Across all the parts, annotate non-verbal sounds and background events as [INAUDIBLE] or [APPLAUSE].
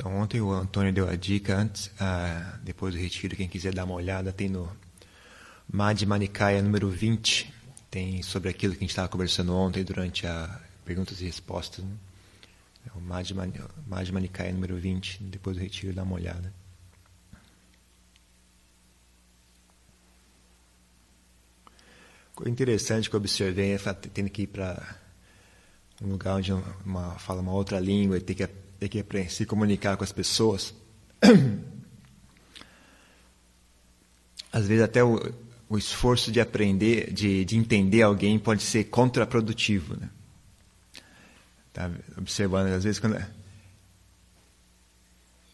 Então, ontem o Antônio deu a dica antes, uh, depois do retiro, quem quiser dar uma olhada, tem no Madhya Nikaya número 20, tem sobre aquilo que a gente estava conversando ontem durante a perguntas e respostas. Né? É o Madhya Nikaya número 20, depois do retiro, dá uma olhada. Coisa interessante que eu observei é tendo que ir para um lugar onde uma, fala uma outra língua e ter que ter que se comunicar com as pessoas. [CLEARS THROAT] Às vezes até o, o esforço de aprender, de, de, entender alguém pode ser contraprodutivo. Né? Tá observando, às vezes quando,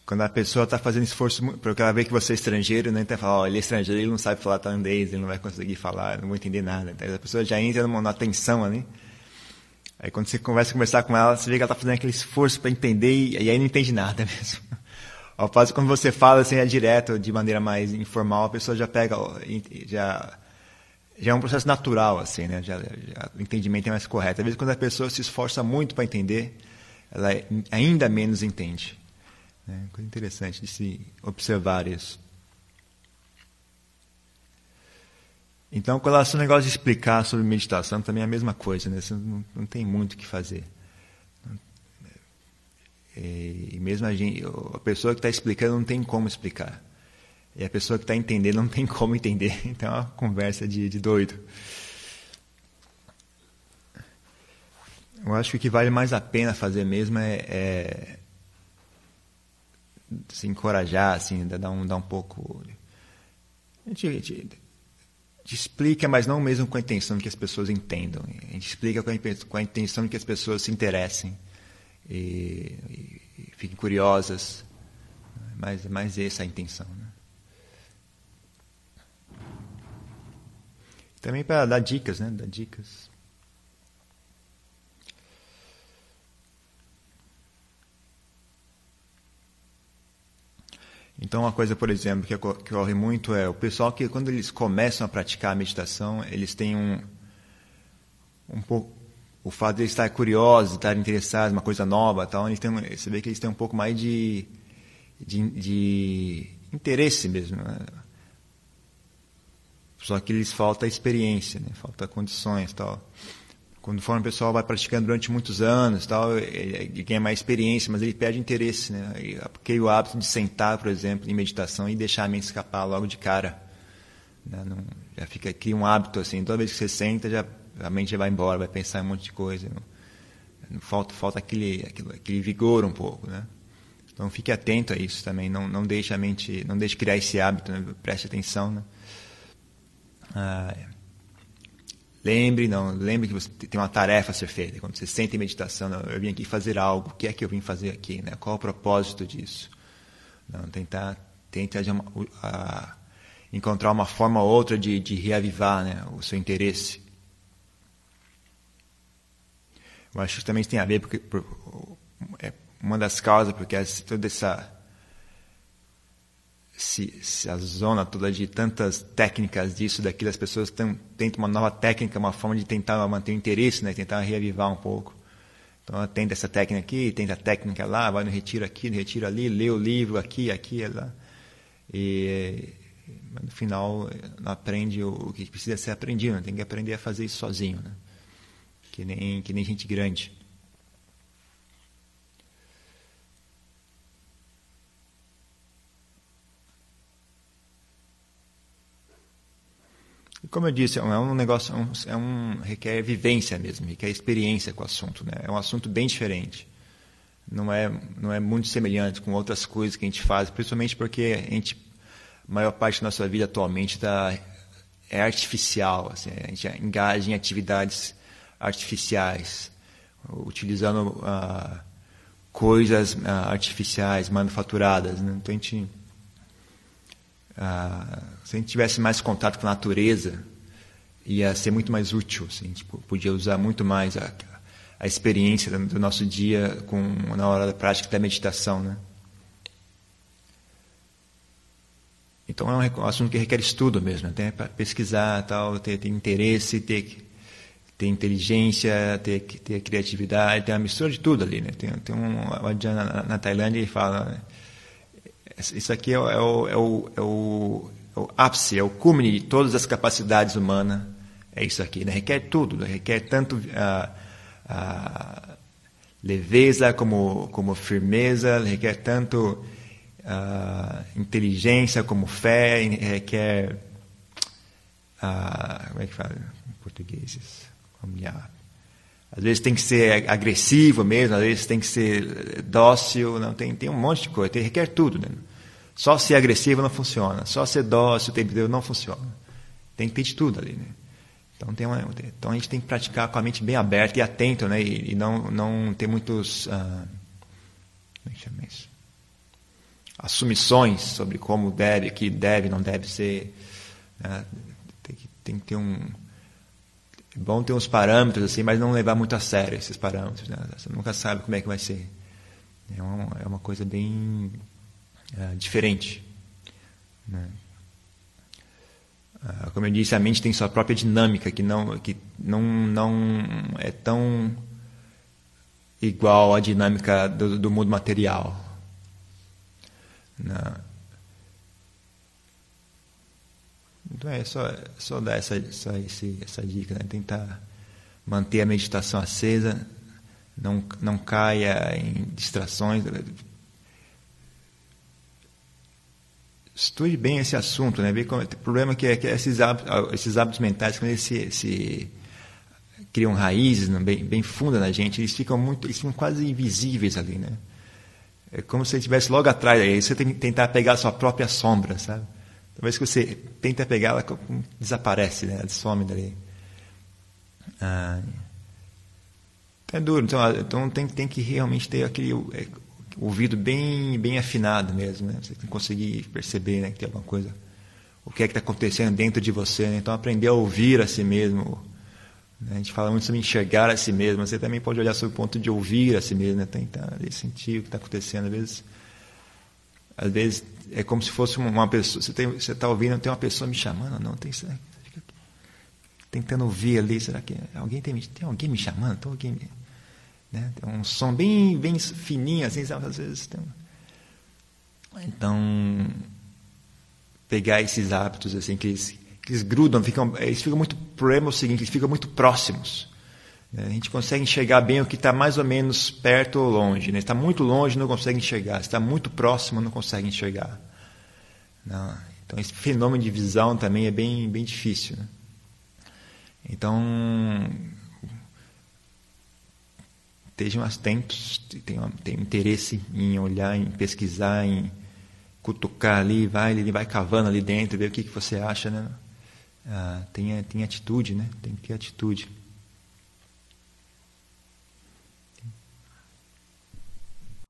quando a pessoa está fazendo esforço, porque ela vê que você é estrangeiro, né? então fala, ele é estrangeiro, ele não sabe falar tailandês, ele não vai conseguir falar, não vou entender nada. Então a pessoa já entra numa, numa tensão ali. Aí quando você conversa conversar com ela, você vê que ela está fazendo aquele esforço para entender e, e, aí não entende nada [LAUGHS] mesmo. Ao passo quando você fala assim, é direto, de maneira mais informal, a pessoa já pega, já, já é um processo natural, assim, né? Já, já, o entendimento é mais correto. Às vezes quando a pessoa se esforça muito para entender, ela ainda menos entende. Né? Coisa interessante de se observar isso. Então, com relação ao negócio de explicar sobre meditação, também é a mesma coisa, né? Você não, não tem muito o que fazer. E mesmo a, gente, a pessoa que está explicando não tem como explicar. E a pessoa que está entendendo não tem como entender. [LAUGHS] Então é uma conversa de, de doido. Eu acho que o que vale mais a pena fazer mesmo é, é se encorajar, assim, dar um, dar um pouco. A gente, a gente gente explica, mas não mesmo com a intenção de que as pessoas entendam. A gente explica com a, intenção de que as pessoas se interessem e, e, e fiquem curiosas. Mas, mas essa é a intenção. Né? Também para dar dicas, né? Dar dicas. Então, uma coisa, por exemplo, que ocorre muito é o pessoal que, quando eles começam a praticar a meditação, eles têm um, um pouco. O fato de eles estarem curiosos, estarem interessados em uma coisa nova, tal, eles têm, você vê que eles têm um pouco mais de, de, de interesse mesmo. Né? Só que lhes falta experiência, né? falta condições tal conforme o pessoal vai praticando durante muitos anos, tal, ele ganha mais experiência, mas ele perde interesse, né? Porque o hábito de sentar, por exemplo, em meditação e deixar a mente escapar logo de cara, né? Não, já fica aqui um hábito assim, toda vez que você senta, já a mente já vai embora, vai pensar em um monte de coisa, não, não falta falta aquele, aquele aquele vigor um pouco, né? Então fique atento a isso também, não não deixe a mente, não deixe criar esse hábito, né? preste atenção, né? Ah, é. Lembre, não, lembre que você tem uma tarefa a ser feita. Quando você sente em meditação, não, eu vim aqui fazer algo. O que é que eu vim fazer aqui? Né? Qual o propósito disso? Não, tentar, tentar a, encontrar uma forma ou outra de, de reavivar né, o seu interesse. Eu acho que também tem a ver porque por, é uma das causas porque toda essa se, se, a zona toda de tantas técnicas disso, daquilo, as pessoas tentam uma nova técnica, uma forma de tentar manter o interesse, né? tentar reavivar um pouco. Então, tenta essa técnica aqui, tenta a técnica lá, vai no retiro aqui, no retiro ali, lê o livro aqui, aqui, lá. E no final não aprende o que precisa ser aprendido, né? tem que aprender a fazer isso sozinho, né? que, nem, que nem gente grande. Como eu disse, é um negócio, é um, é um, requer vivência mesmo, requer experiência com o assunto. Né? É um assunto bem diferente. Não é, não é muito semelhante com outras coisas que a gente faz, principalmente porque a gente, maior parte da nossa vida atualmente tá, é artificial. Assim, a gente engaja em atividades artificiais, utilizando uh, coisas uh, artificiais, manufaturadas. Né? Então a gente ah, se a gente tivesse mais contato com a natureza, ia ser muito mais útil. Assim, tipo, podia usar muito mais a, a experiência do, nosso dia com, na hora da prática da meditação. Né? Então é um assunto que requer estudo mesmo, até para pesquisar, tal, ter, ter interesse, ter, ter inteligência, ter, ter criatividade, tem uma mistura de tudo ali. Né? Tem, tem um, na, na Tailândia ele fala isso aqui é o, é o, é o, é o, é o ápice, é o cúmule de todas as capacidades humanas. É isso aqui. Né? Requer tudo, requer tanto a, a leveza como, como firmeza, requer tanto a inteligência como fé, requer. A, como é que fala em português? Às vezes tem que ser agressivo mesmo, às vezes tem que ser dócil, não tem, tem um monte de coisa, tem, requer tudo. Né? Só ser agressivo não funciona, só ser dócil o não funciona. Tem que ter de tudo ali. Né? Então, tem uma, então a gente tem que praticar com a mente bem aberta e atento, né? e, e não, não ter muitos. Ah, como é que chama isso? Assumições sobre como deve, que deve, não deve ser. Né? Tem, que, tem que ter um é bom ter uns parâmetros assim, mas não levar muito a sério esses parâmetros. Né? Você nunca sabe como é que vai ser. É uma, é uma coisa bem é, diferente. Né? Ah, como eu disse, a mente tem sua própria dinâmica que não, que não, não é tão igual à dinâmica do, do mundo material. Né? Então é só, só dar essa, só esse, essa dica, né? tentar manter a meditação acesa, não, não caia em distrações. Estude bem esse assunto, né? Como, o problema é que, é que esses, hábitos, esses hábitos mentais, quando eles se, se criam raízes né, bem, bem fundas na gente, eles ficam muito, eles ficam quase invisíveis ali, né? É como se estivesse logo atrás, aí você tem que tentar pegar a sua própria sombra, sabe? Talvez que você tenta pegar, ela desaparece, né? ela some dali. Ah, é duro, então, então tem, tem que realmente ter aquele é, ouvido bem, bem afinado mesmo. Né? Você tem que conseguir perceber né, que tem alguma coisa, o que é que está acontecendo dentro de você. Né? Então aprender a ouvir a si mesmo. Né? A gente fala muito sobre enxergar a si mesmo, mas você também pode olhar sobre o ponto de ouvir a si mesmo, né? tentar sentir o que está acontecendo. Às vezes, às vezes é como se fosse uma pessoa. Você está ouvindo, tem uma pessoa me chamando, não tem. Tentando ouvir ali, será que alguém tem, tem alguém me chamando? Tem alguém, né? Tem um som bem, bem fininho, assim, sabe? Às vezes tem Então, pegar esses hábitos assim que eles, que eles grudam, ficam, eles ficam muito. O problema é o seguinte, eles ficam muito próximos. Né? A gente consegue enxergar bem o que está mais ou menos perto ou longe. Né? Está muito longe, não consegue enxergar. Está muito próximo, não consegue enxergar. Não. Então, esse fenômeno de visão também é bem, bem difícil. Né? Então, estejam atentos, tenham, tenham interesse em olhar, em pesquisar, em cutucar ali, vai, ele vai cavando ali dentro, ver o que, que você acha. Né? Ah, tenha, tenha atitude, né? tem que ter atitude.